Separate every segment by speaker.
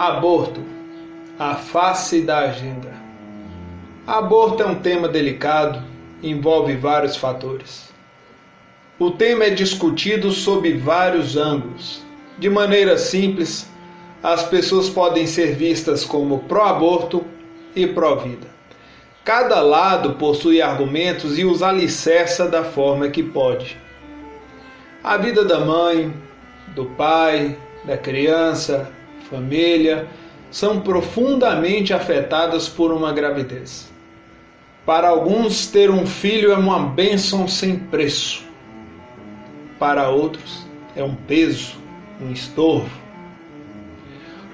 Speaker 1: Aborto, a face da agenda. Aborto é um tema delicado, envolve vários fatores. O tema é discutido sob vários ângulos. De maneira simples, as pessoas podem ser vistas como pró-aborto e pró-vida. Cada lado possui argumentos e os alicerça da forma que pode. A vida da mãe, do pai, da criança, família, são profundamente afetadas por uma gravidez. Para alguns, ter um filho é uma bênção sem preço. Para outros, é um peso, um estorvo.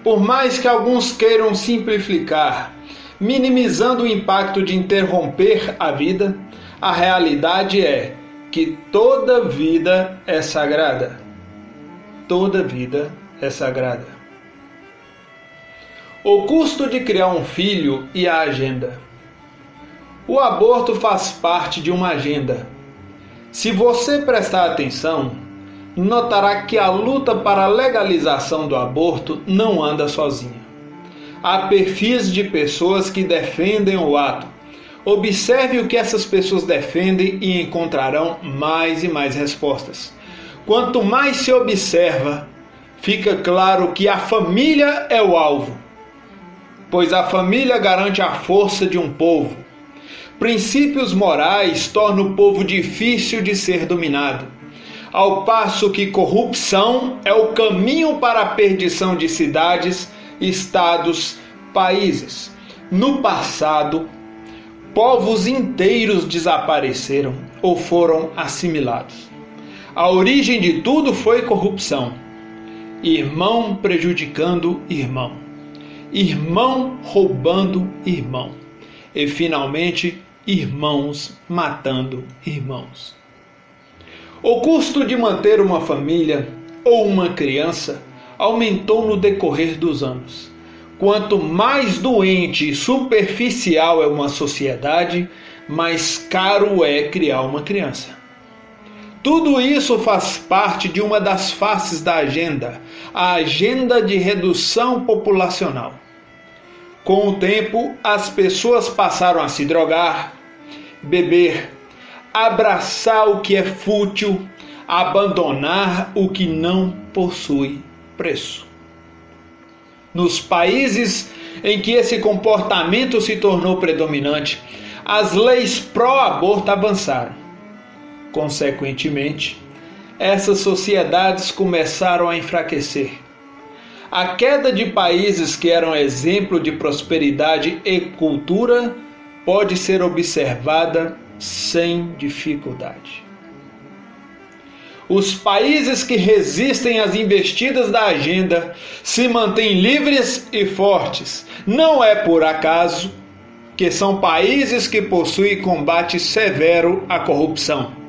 Speaker 1: Por mais que alguns queiram simplificar, minimizando o impacto de interromper a vida, a realidade é que toda vida é sagrada. Toda vida é sagrada. O custo de criar um filho e a agenda. O aborto faz parte de uma agenda. Se você prestar atenção, notará que a luta para a legalização do aborto não anda sozinha. Há perfis de pessoas que defendem o ato. Observe o que essas pessoas defendem e encontrarão mais e mais respostas. Quanto mais se observa, fica claro que a família é o alvo pois a família garante a força de um povo. Princípios morais tornam o povo difícil de ser dominado, ao passo que corrupção é o caminho para a perdição de cidades, estados, países. No passado, povos inteiros desapareceram ou foram assimilados. A origem de tudo foi corrupção, irmão prejudicando irmão irmão roubando irmão, e finalmente irmãos matando irmãos. O custo de manter uma família ou uma criança aumentou no decorrer dos anos. Quanto mais doente e superficial é uma sociedade, mais caro é criar uma criança. Tudo isso faz parte de uma das faces da agenda, a agenda de redução populacional. Com o tempo, as pessoas passaram a se drogar, beber, abraçar o que é fútil, abandonar o que não possui preço. Nos países em que esse comportamento se tornou predominante, as leis pró-aborto avançaram. Consequentemente, essas sociedades começaram a enfraquecer a queda de países que eram exemplo de prosperidade e cultura pode ser observada sem dificuldade. Os países que resistem às investidas da agenda se mantêm livres e fortes. Não é por acaso que são países que possuem combate severo à corrupção.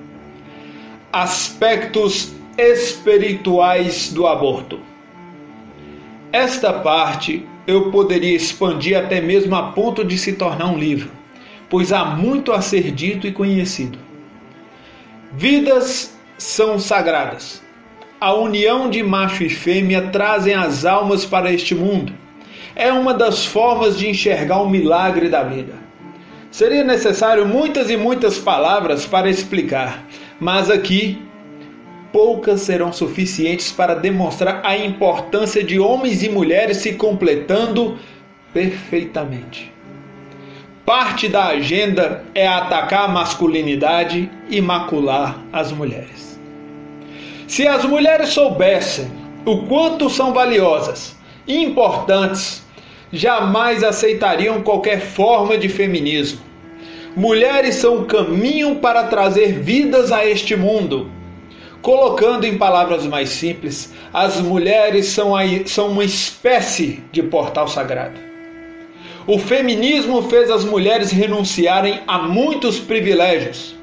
Speaker 1: Aspectos espirituais do aborto. Esta parte eu poderia expandir até mesmo a ponto de se tornar um livro, pois há muito a ser dito e conhecido. Vidas são sagradas. A união de macho e fêmea trazem as almas para este mundo. É uma das formas de enxergar o milagre da vida. Seria necessário muitas e muitas palavras para explicar, mas aqui poucas serão suficientes para demonstrar a importância de homens e mulheres se completando perfeitamente. Parte da agenda é atacar a masculinidade e macular as mulheres. Se as mulheres soubessem o quanto são valiosas e importantes, jamais aceitariam qualquer forma de feminismo. Mulheres são o caminho para trazer vidas a este mundo Colocando em palavras mais simples, as mulheres são, a, são uma espécie de portal sagrado. O feminismo fez as mulheres renunciarem a muitos privilégios.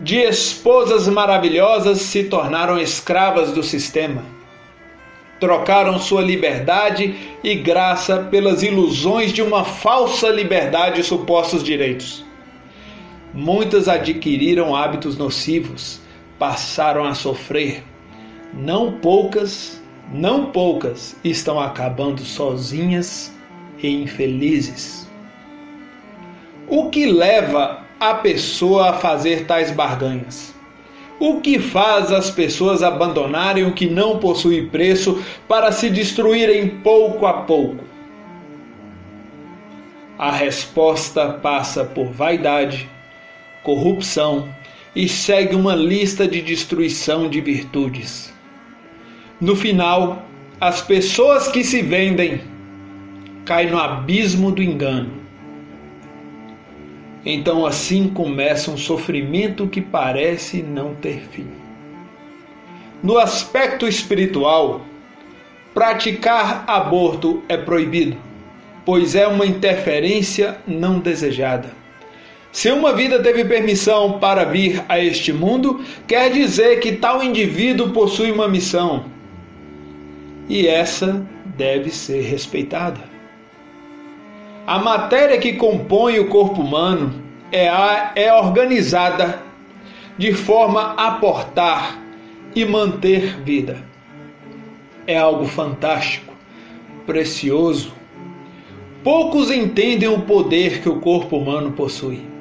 Speaker 1: De esposas maravilhosas se tornaram escravas do sistema. Trocaram sua liberdade e graça pelas ilusões de uma falsa liberdade e supostos direitos. Muitas adquiriram hábitos nocivos passaram a sofrer, não poucas não poucas, estão acabando sozinhas e infelizes. O que leva a pessoa a fazer tais barganhas? O que faz as pessoas abandonarem o que não possui preço para se destruírem pouco a pouco? A resposta passa por vaidade, corrupção e segue uma lista de destruição de virtudes. No final, as pessoas que se vendem caem no abismo do engano. Então assim começa um sofrimento que parece não ter fim. No aspecto espiritual, praticar aborto é proibido, pois é uma interferência não desejada. Se uma vida teve permissão para vir a este mundo, quer dizer que tal indivíduo possui uma missão, e essa deve ser respeitada. A matéria que compõe o corpo humano é, a, é organizada de forma a portar e manter vida. É algo fantástico, precioso. Poucos entendem o poder que o corpo humano possui.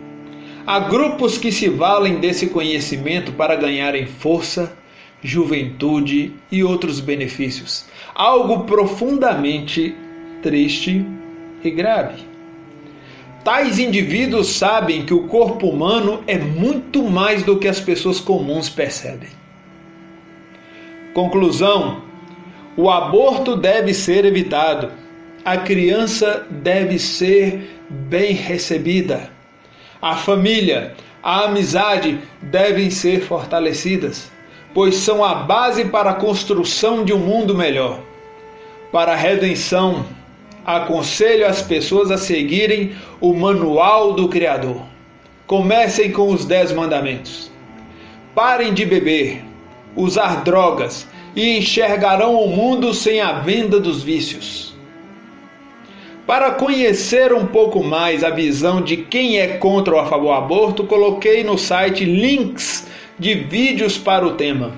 Speaker 1: Há grupos que se valem desse conhecimento para ganharem força, juventude e outros benefícios. Algo profundamente triste e grave. Tais indivíduos sabem que o corpo humano é muito mais do que as pessoas comuns percebem. Conclusão: o aborto deve ser evitado. A criança deve ser bem recebida. A família, a amizade devem ser fortalecidas pois são a base para a construção de um mundo melhor. Para a redenção, aconselho as pessoas a seguirem o manual do Criador. Comecem com os Dez Mandamentos. Parem de beber, usar drogas e enxergarão o mundo sem a venda dos vícios. Para conhecer um pouco mais a visão de quem é contra ou a favor do aborto, coloquei no site links de vídeos para o tema.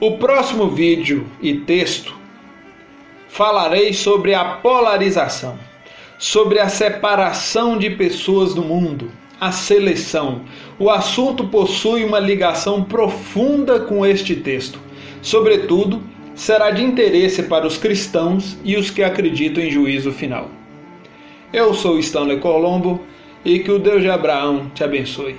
Speaker 1: O próximo vídeo e texto falarei sobre a polarização, sobre a separação de pessoas do mundo, a seleção. O assunto possui uma ligação profunda com este texto. Sobretudo, será de interesse para os cristãos e os que acreditam em juízo final. Eu sou Stanley Colombo e que o Deus de Abraão te abençoe.